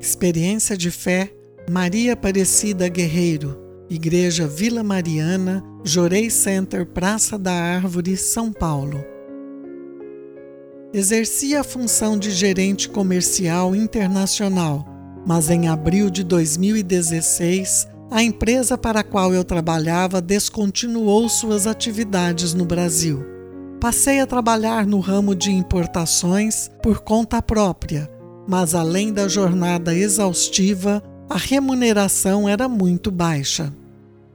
Experiência de fé, Maria Aparecida Guerreiro, Igreja Vila Mariana, Jorei Center, Praça da Árvore, São Paulo. Exercia a função de gerente comercial internacional, mas em abril de 2016, a empresa para a qual eu trabalhava descontinuou suas atividades no Brasil. Passei a trabalhar no ramo de importações por conta própria mas além da jornada exaustiva, a remuneração era muito baixa.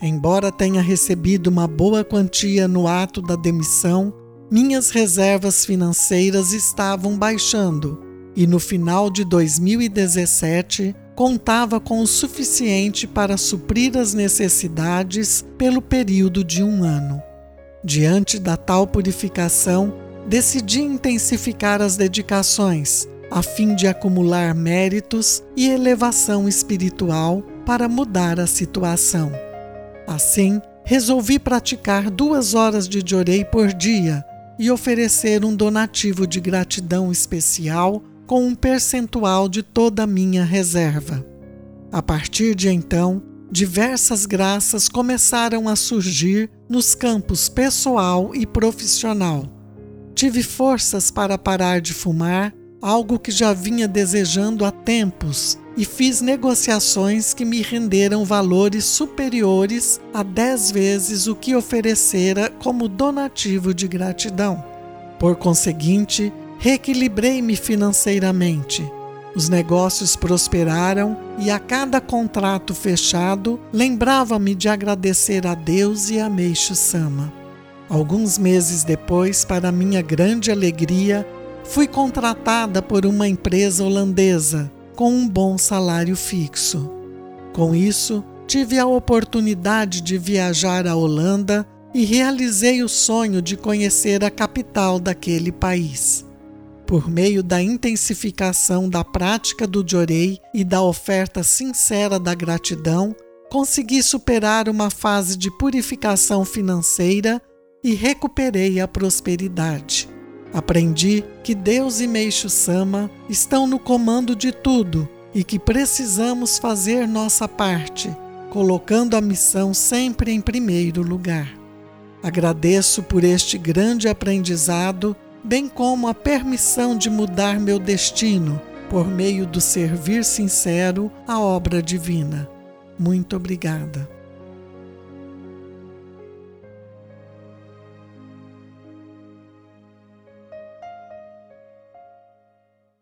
Embora tenha recebido uma boa quantia no ato da demissão, minhas reservas financeiras estavam baixando e no final de 2017 contava com o suficiente para suprir as necessidades pelo período de um ano. Diante da tal purificação, decidi intensificar as dedicações a fim de acumular méritos e elevação espiritual para mudar a situação. Assim, resolvi praticar duas horas de jorei por dia e oferecer um donativo de gratidão especial com um percentual de toda a minha reserva. A partir de então, diversas graças começaram a surgir nos campos pessoal e profissional. Tive forças para parar de fumar algo que já vinha desejando há tempos, e fiz negociações que me renderam valores superiores a dez vezes o que oferecera como donativo de gratidão. Por conseguinte, reequilibrei-me financeiramente. Os negócios prosperaram e a cada contrato fechado lembrava-me de agradecer a Deus e a Meixo Sama. Alguns meses depois, para minha grande alegria, Fui contratada por uma empresa holandesa com um bom salário fixo. Com isso, tive a oportunidade de viajar à Holanda e realizei o sonho de conhecer a capital daquele país. Por meio da intensificação da prática do Jorei e da oferta sincera da gratidão, consegui superar uma fase de purificação financeira e recuperei a prosperidade. Aprendi que Deus e Meixo Sama estão no comando de tudo e que precisamos fazer nossa parte, colocando a missão sempre em primeiro lugar. Agradeço por este grande aprendizado, bem como a permissão de mudar meu destino por meio do servir sincero à obra divina. Muito obrigada.